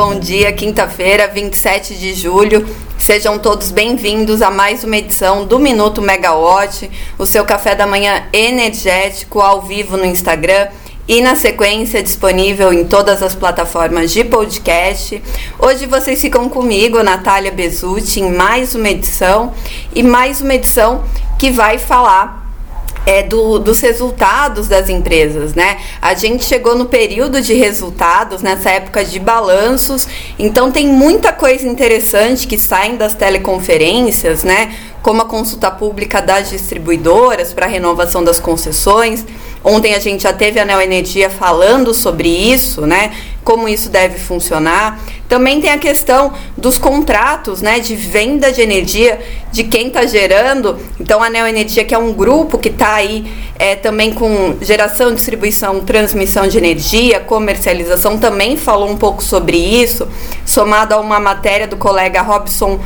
bom dia, quinta-feira, 27 de julho. Sejam todos bem-vindos a mais uma edição do Minuto Megawatt, o seu café da manhã energético ao vivo no Instagram e na sequência disponível em todas as plataformas de podcast. Hoje vocês ficam comigo, Natália Bezutti, em mais uma edição e mais uma edição que vai falar é, do, dos resultados das empresas, né? A gente chegou no período de resultados, nessa época de balanços, então tem muita coisa interessante que saem das teleconferências, né? Como a consulta pública das distribuidoras para renovação das concessões. Ontem a gente já teve a Neo Energia falando sobre isso, né? Como isso deve funcionar. Também tem a questão dos contratos, né, de venda de energia de quem está gerando. Então a Neo Energia, que é um grupo que está aí é, também com geração, distribuição, transmissão de energia, comercialização, também falou um pouco sobre isso, somado a uma matéria do colega Robson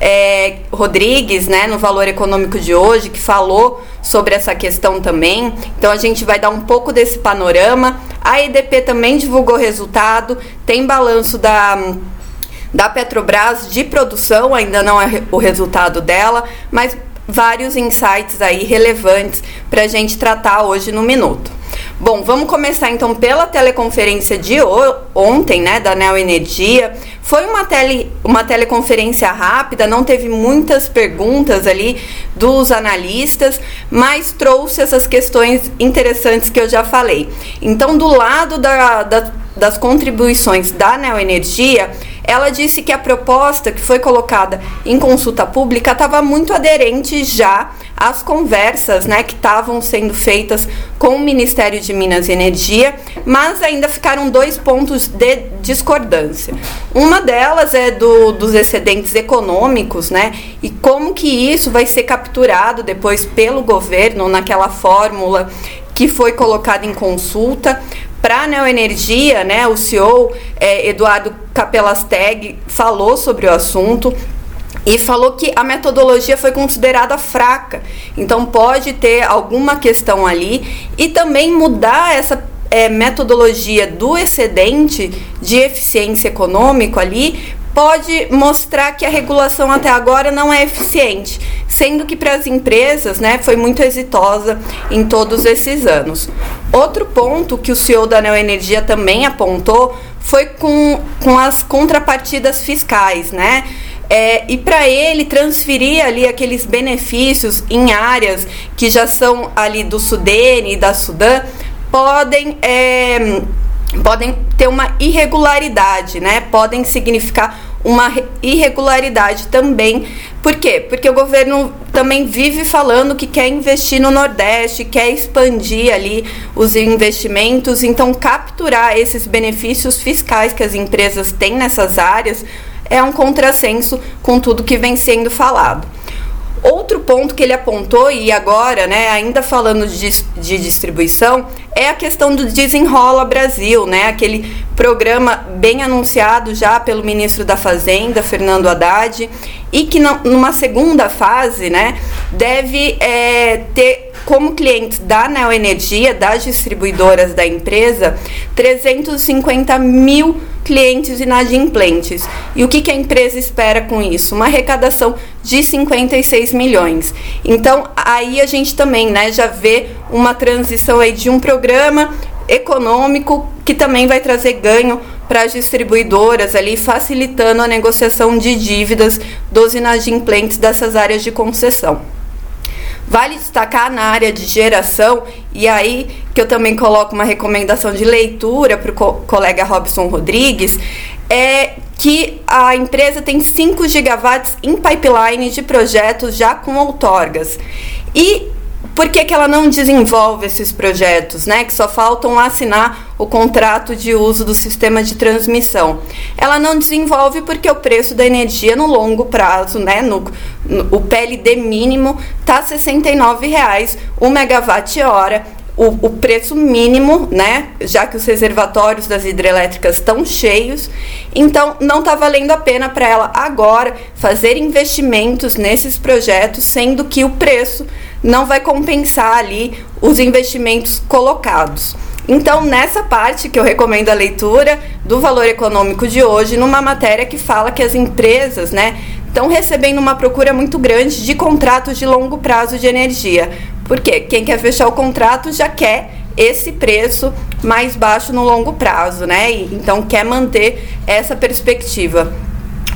é, Rodrigues, né, no Valor Econômico de hoje, que falou sobre essa questão também. Então a gente vai dar um pouco desse panorama. A EDP também divulgou resultado, tem balanço da da Petrobras de produção, ainda não é o resultado dela, mas vários insights aí relevantes para a gente tratar hoje no minuto. Bom, vamos começar então pela teleconferência de ontem, né, da Neo Energia. Foi uma, tele, uma teleconferência rápida, não teve muitas perguntas ali dos analistas, mas trouxe essas questões interessantes que eu já falei. Então, do lado da, da, das contribuições da Neo Energia, ela disse que a proposta que foi colocada em consulta pública estava muito aderente já às conversas né, que estavam sendo feitas com o Ministério de Minas e Energia, mas ainda ficaram dois pontos de discordância. Uma delas é do, dos excedentes econômicos, né? E como que isso vai ser capturado depois pelo governo naquela fórmula que foi colocada em consulta. Para a Neoenergia, né, o CEO é, Eduardo Capelasteg falou sobre o assunto e falou que a metodologia foi considerada fraca. Então pode ter alguma questão ali e também mudar essa é, metodologia do excedente de eficiência econômico ali pode mostrar que a regulação até agora não é eficiente, sendo que para as empresas né, foi muito exitosa em todos esses anos. Outro ponto que o CEO da Neoenergia também apontou foi com, com as contrapartidas fiscais, né? É, e para ele transferir ali aqueles benefícios em áreas que já são ali do Sudene e da Sudã podem é, podem ter uma irregularidade, né? Podem significar uma irregularidade também. Por quê? Porque o governo também vive falando que quer investir no Nordeste, quer expandir ali os investimentos, então capturar esses benefícios fiscais que as empresas têm nessas áreas é um contrassenso com tudo que vem sendo falado. Outro ponto que ele apontou, e agora, né, ainda falando de, de distribuição, é a questão do Desenrola Brasil, né, aquele programa bem anunciado já pelo ministro da Fazenda, Fernando Haddad, e que numa segunda fase, né, deve é, ter como clientes da Neoenergia, das distribuidoras da empresa, 350 mil clientes inadimplentes. E o que, que a empresa espera com isso? Uma arrecadação de 56 milhões. Então, aí a gente também né, já vê uma transição aí de um programa econômico que também vai trazer ganho para as distribuidoras ali, facilitando a negociação de dívidas dos inadimplentes dessas áreas de concessão. Vale destacar na área de geração, e aí que eu também coloco uma recomendação de leitura para o co colega Robson Rodrigues, é que a empresa tem 5 gigawatts em pipeline de projetos já com outorgas. E por que, que ela não desenvolve esses projetos, né? Que só faltam assinar o contrato de uso do sistema de transmissão. Ela não desenvolve porque o preço da energia no longo prazo, né? No, no o PLD mínimo tá R$ 69,00 o megawatt hora o, o, preço mínimo, né? Já que os reservatórios das hidrelétricas estão cheios, então não está valendo a pena para ela agora fazer investimentos nesses projetos, sendo que o preço não vai compensar ali os investimentos colocados. Então, nessa parte que eu recomendo a leitura do valor econômico de hoje, numa matéria que fala que as empresas, né, estão recebendo uma procura muito grande de contratos de longo prazo de energia. Porque quem quer fechar o contrato já quer esse preço mais baixo no longo prazo, né? Então quer manter essa perspectiva.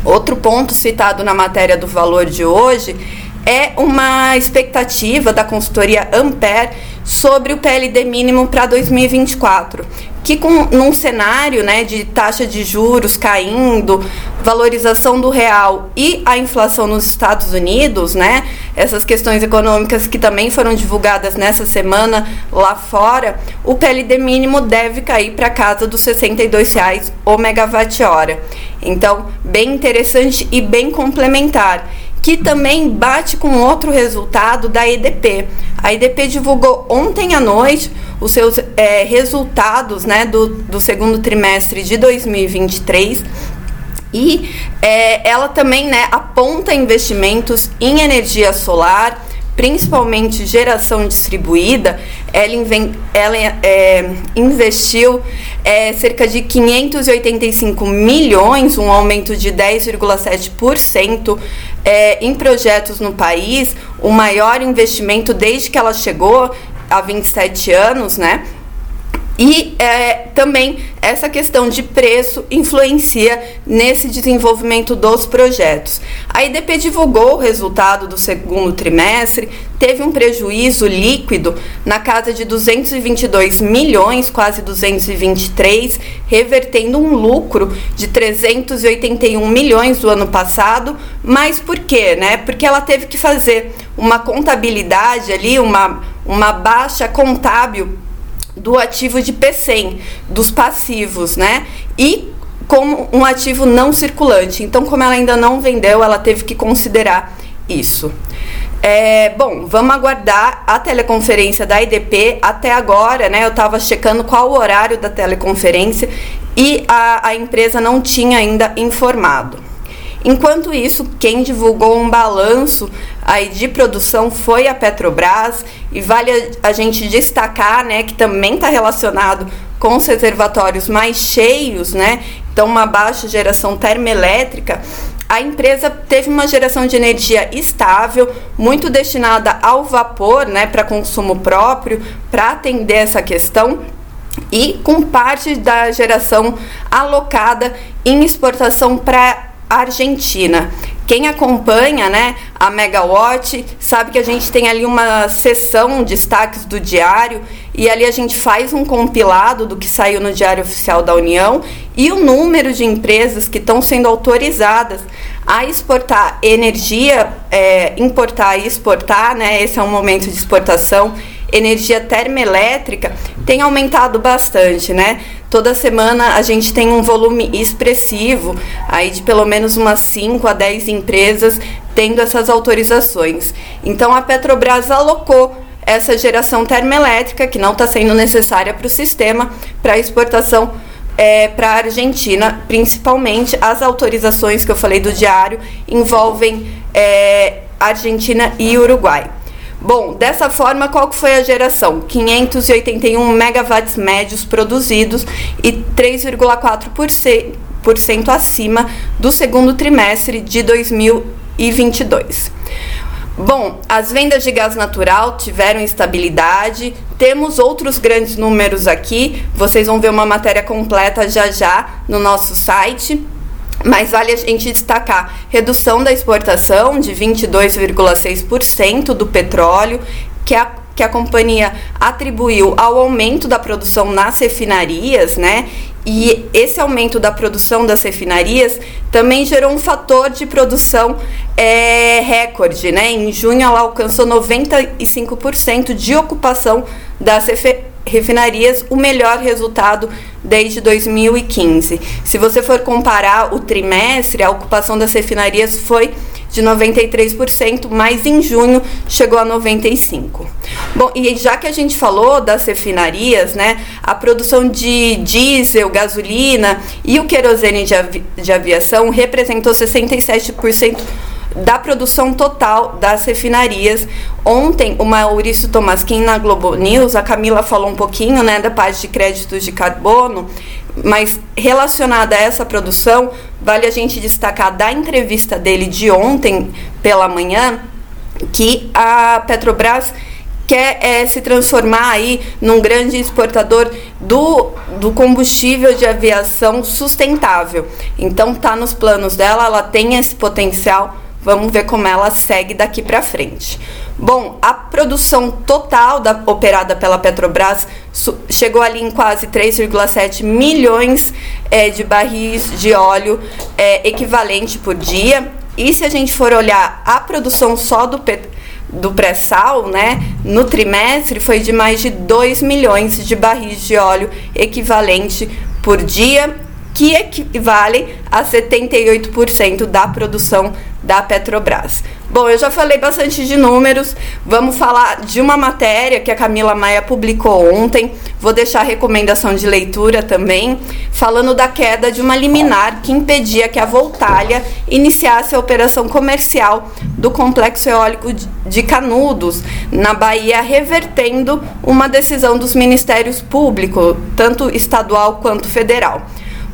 Outro ponto citado na matéria do valor de hoje é uma expectativa da consultoria Ampere sobre o PLD mínimo para 2024, que com num cenário, né, de taxa de juros caindo, valorização do real e a inflação nos Estados Unidos, né, essas questões econômicas que também foram divulgadas nessa semana lá fora, o PLD mínimo deve cair para casa dos R$ 62,00 o megawatt-hora. Então, bem interessante e bem complementar que também bate com outro resultado da EDP. A EDP divulgou ontem à noite os seus é, resultados né, do, do segundo trimestre de 2023 e é, ela também né, aponta investimentos em energia solar, principalmente geração distribuída, ela, ela é, investiu é, cerca de 585 milhões, um aumento de 10,7% é, em projetos no país, o maior investimento desde que ela chegou há 27 anos, né? E é, também essa questão de preço influencia nesse desenvolvimento dos projetos. A IDP divulgou o resultado do segundo trimestre, teve um prejuízo líquido na casa de 222 milhões, quase 223, revertendo um lucro de 381 milhões do ano passado. Mas por quê? Né? Porque ela teve que fazer uma contabilidade ali, uma, uma baixa contábil do ativo de P100, dos passivos, né? E como um ativo não circulante. Então, como ela ainda não vendeu, ela teve que considerar isso. É, bom, vamos aguardar a teleconferência da IDP. Até agora, né, eu estava checando qual o horário da teleconferência e a, a empresa não tinha ainda informado. Enquanto isso, quem divulgou um balanço aí de produção foi a Petrobras e vale a, gente destacar, né, que também está relacionado com os reservatórios mais cheios, né? Então uma baixa geração termoelétrica. A empresa teve uma geração de energia estável, muito destinada ao vapor, né, para consumo próprio, para atender essa questão e com parte da geração alocada em exportação para Argentina. Quem acompanha né, a Megawatt sabe que a gente tem ali uma sessão destaques do diário e ali a gente faz um compilado do que saiu no Diário Oficial da União e o número de empresas que estão sendo autorizadas a exportar energia, é, importar e exportar, né? Esse é um momento de exportação energia termoelétrica tem aumentado bastante, né? Toda semana a gente tem um volume expressivo, aí de pelo menos umas 5 a 10 empresas tendo essas autorizações. Então a Petrobras alocou essa geração termoelétrica, que não está sendo necessária para o sistema, para exportação é, para a Argentina, principalmente as autorizações que eu falei do diário envolvem é, Argentina e Uruguai. Bom, dessa forma, qual foi a geração? 581 megawatts médios produzidos e 3,4% acima do segundo trimestre de 2022. Bom, as vendas de gás natural tiveram estabilidade. Temos outros grandes números aqui. Vocês vão ver uma matéria completa já já no nosso site. Mas vale a gente destacar redução da exportação de 22,6% do petróleo, que a, que a companhia atribuiu ao aumento da produção nas refinarias, né? E esse aumento da produção das refinarias também gerou um fator de produção é, recorde, né? Em junho ela alcançou 95% de ocupação das refinarias, o melhor resultado desde 2015. Se você for comparar o trimestre, a ocupação das refinarias foi de 93%, mas em junho chegou a 95%. Bom, e já que a gente falou das refinarias, né, a produção de diesel, gasolina e o querosene de, avi de aviação representou 67% da produção total das refinarias. Ontem, o Maurício Tomasquim na Globo News, a Camila falou um pouquinho né, da parte de créditos de carbono, mas relacionada a essa produção, vale a gente destacar da entrevista dele de ontem pela manhã que a Petrobras quer é, se transformar aí num grande exportador do, do combustível de aviação sustentável. Então tá nos planos dela, ela tem esse potencial. Vamos ver como ela segue daqui para frente. Bom, a produção total da, operada pela Petrobras chegou ali em quase 3,7 milhões é, de barris de óleo é, equivalente por dia. E se a gente for olhar a produção só do do pré-sal, né, no trimestre foi de mais de 2 milhões de barris de óleo equivalente por dia, que equivale a 78% da produção da Petrobras. Bom, eu já falei bastante de números, vamos falar de uma matéria que a Camila Maia publicou ontem, vou deixar recomendação de leitura também, falando da queda de uma liminar que impedia que a Voltalha iniciasse a operação comercial do complexo eólico de Canudos, na Bahia, revertendo uma decisão dos ministérios públicos, tanto estadual quanto federal.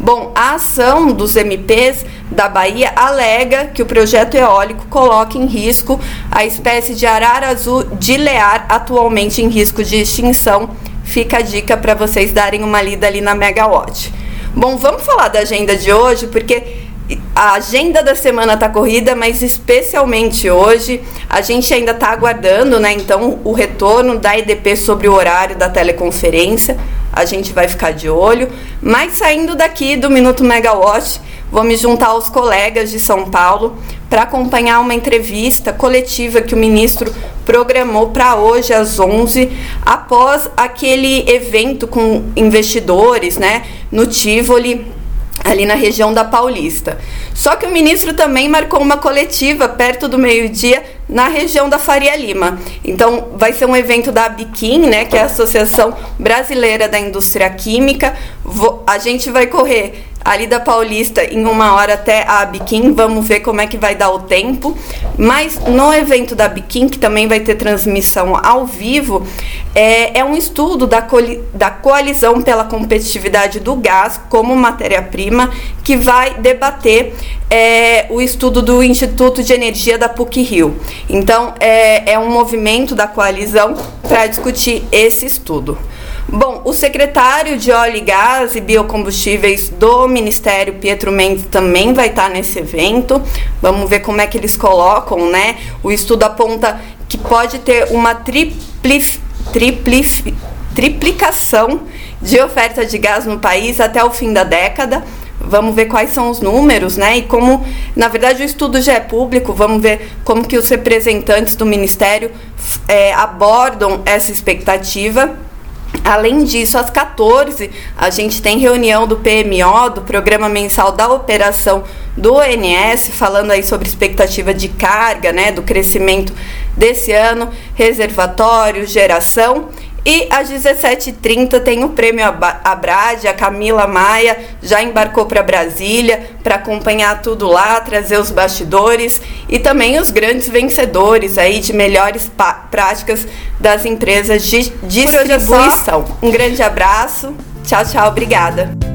Bom, a ação dos MPs da Bahia alega que o projeto eólico coloca em risco a espécie de arara azul de lear, atualmente em risco de extinção. Fica a dica para vocês darem uma lida ali na Megawatt. Bom, vamos falar da agenda de hoje, porque a agenda da semana está corrida, mas especialmente hoje a gente ainda está aguardando, né? Então, o retorno da EDP sobre o horário da teleconferência. A gente vai ficar de olho. Mas saindo daqui do Minuto Megawatt, vou me juntar aos colegas de São Paulo para acompanhar uma entrevista coletiva que o ministro programou para hoje às 11, após aquele evento com investidores, né, no Tivoli ali na região da Paulista. Só que o ministro também marcou uma coletiva perto do meio-dia na região da Faria Lima. Então, vai ser um evento da Abiquim, né, que é a Associação Brasileira da Indústria Química. a gente vai correr ali da Paulista em uma hora até a Biquim. Vamos ver como é que vai dar o tempo. Mas no evento da Biquim, que também vai ter transmissão ao vivo, é, é um estudo da, da coalizão pela competitividade do gás como matéria-prima que vai debater é, o estudo do Instituto de Energia da PUC Rio. Então, é, é um movimento da coalizão para discutir esse estudo. Bom, o secretário de Óleo e Gás e Biocombustíveis do Ministério, Pietro Mendes, também vai estar nesse evento. Vamos ver como é que eles colocam, né? O estudo aponta que pode ter uma triplif, triplif, triplicação de oferta de gás no país até o fim da década. Vamos ver quais são os números, né? E como, na verdade, o estudo já é público, vamos ver como que os representantes do Ministério é, abordam essa expectativa. Além disso, às 14, a gente tem reunião do PMO, do Programa Mensal da Operação do ONS, falando aí sobre expectativa de carga, né, do crescimento desse ano, reservatório, geração e às 17h30 tem o prêmio Abrade, a Camila Maia já embarcou para Brasília para acompanhar tudo lá, trazer os bastidores e também os grandes vencedores aí de melhores práticas das empresas de distribuição. Um grande abraço, tchau, tchau, obrigada.